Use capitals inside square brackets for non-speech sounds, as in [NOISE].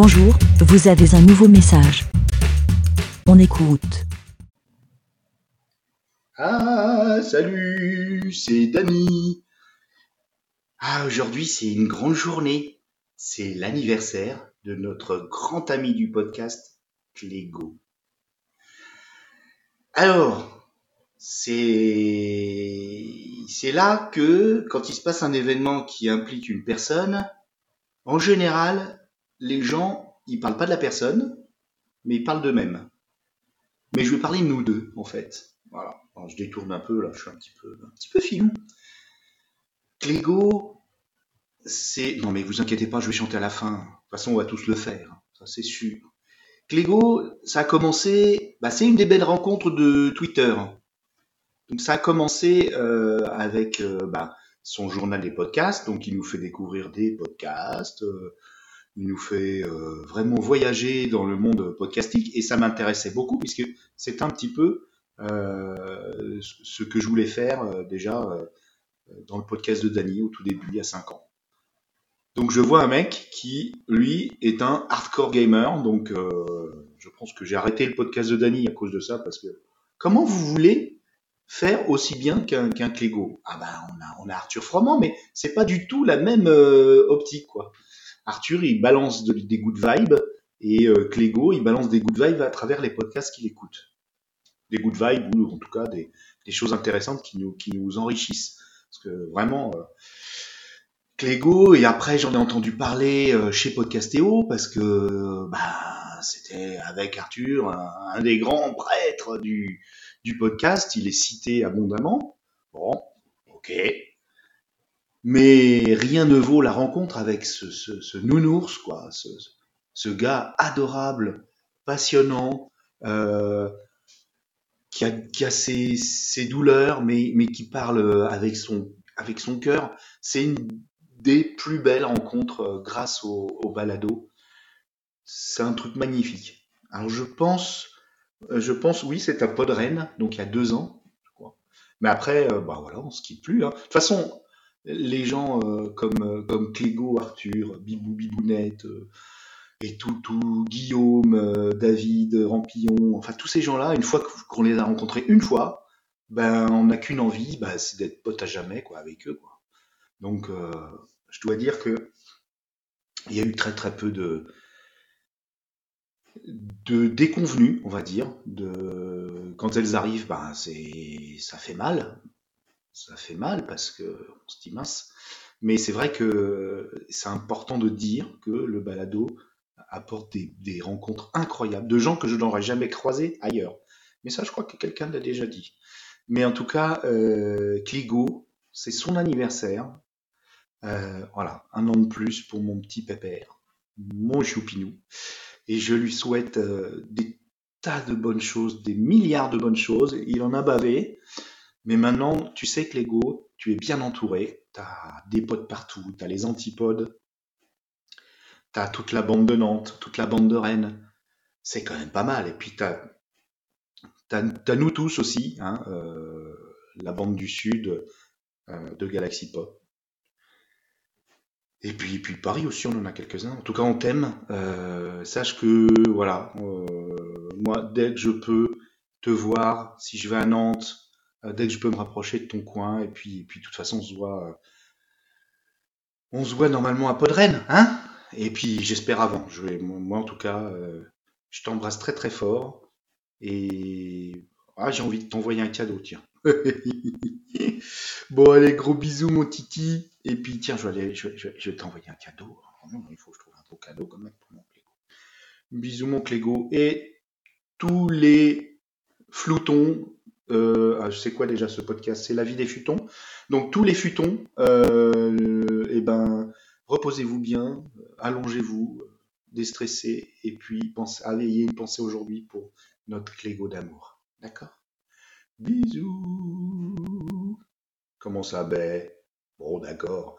Bonjour, vous avez un nouveau message. On écoute. Ah, salut, c'est Dany. Ah, aujourd'hui, c'est une grande journée. C'est l'anniversaire de notre grand ami du podcast, Clégo. Alors, c'est c'est là que quand il se passe un événement qui implique une personne, en général, les gens, ils parlent pas de la personne, mais ils parlent d'eux-mêmes. Mais je vais parler de nous deux, en fait. Voilà. Je détourne un peu, là, je suis un petit peu, un petit peu filou. Clégo, c'est... Non, mais vous inquiétez pas, je vais chanter à la fin. De toute façon, on va tous le faire. Ça, c'est sûr. Clégo, ça a commencé... Bah, c'est une des belles rencontres de Twitter. Donc, ça a commencé euh, avec euh, bah, son journal des podcasts. Donc, il nous fait découvrir des podcasts. euh, il nous fait euh, vraiment voyager dans le monde podcastique et ça m'intéressait beaucoup puisque c'est un petit peu euh, ce que je voulais faire euh, déjà dans le podcast de Dany au tout début, il y a 5 ans. Donc je vois un mec qui, lui, est un hardcore gamer, donc je pense que j'ai arrêté le podcast de Dany à cause de ça parce que comment vous voulez faire aussi bien qu'un qu'un Clégo? Ah ben on a, on a Arthur Froment, mais c'est pas du tout la même optique quoi. Arthur, il balance de- des good vibes et euh, Clégo, il balance des good vibes à travers les podcasts qu'il écoute. Des good vibes ou en tout cas des, des choses intéressantes qui nous, qui nous enrichissent. Parce que vraiment, euh, Clégo, et après j'en ai entendu parler euh, chez Podcastéo parce que bah, c'était avec Arthur, un, un des grands prêtres du, du podcast, il est cité abondamment. Bon, ok, mais rien ne vaut la rencontre avec ce, ce, nounours, quoi, ce, gars adorable, passionnant, euh, qui a, qui a ses, ses douleurs, mais, mais qui parle avec son, avec son cœur. C'est une des plus belles rencontres euh, grâce au, au balado. C'est un truc magnifique. Alors je pense, euh, je pense, oui, c'est un pod Rennes, donc il y a deux ans, je. Mais après, bah voilà, on se quitte plus. hein. De toute façon, les gens euh, comme, euh, comme Clégo, Arthur, Bibou, Bibounette, euh, et tout, Guillaume, David, Rampillon, enfin tous ces gens-là, une fois qu'on les a rencontrés une fois, ben on n'a qu'une envie, ben, c'est d'être pote à jamais quoi avec eux quoi. Donc je dois dire que il y a eu très très peu de de déconvenues, on va dire, de quand elles arrivent, ben c'est ça fait mal, ça fait mal parce que on se dit mince. Mais c'est vrai que c'est important de dire que le balado apporte des, des rencontres incroyables de gens que je n'aurais jamais croisés ailleurs. Mais ça, je crois que quelqu'un l'a déjà dit. Mais en tout cas, euh, Cligo, c'est son anniversaire. Euh, voilà, un an de plus pour mon petit pépère, mon choupinou. Et je lui souhaite euh, des tas de bonnes choses, des milliards de bonnes choses. Il en a bavé. Mais maintenant, tu sais que Lego, tu es bien entouré. Tu as des potes partout, tu as les antipodes, tu as toute la bande de Nantes, toute la bande de Rennes. C'est quand même pas mal. Et puis tu as, nous tous aussi, hein, euh, la bande du Sud euh, de Galaxy Pop. Et puis, puis Paris aussi, on en a quelques-uns. En tout cas, on t'aime. Euh, sache que, voilà, moi, dès que je peux te voir, si je vais à Nantes, dès que je peux me rapprocher de ton coin, et puis, puis de toute façon, on se voit, euh, on se voit normalement à Podren, hein? Et puis, j'espère avant. Je vais, moi, en tout cas, euh, je t'embrasse très très fort, et ah, j'ai envie de t'envoyer un cadeau, tiens. [LAUGHS] bon, allez, gros bisous, mon titi. Et puis, tiens, je vais, aller, je vais, je vais, t'envoyer un cadeau. Oh il faut que je trouve un beau cadeau quand même pour mon Clégo. Bisous, mon Clégo. Et tous les floutons, euh, ah, je sais quoi déjà ce podcast, c'est la vie des futons. Donc, tous les futons, euh, eh ben, reposez-vous bien, allongez-vous, déstressez, et puis pensez, ayez une pensée aujourd'hui pour notre Clégo d'amour. D'accord Bisous. Comment ça, ben Bon, d'accord.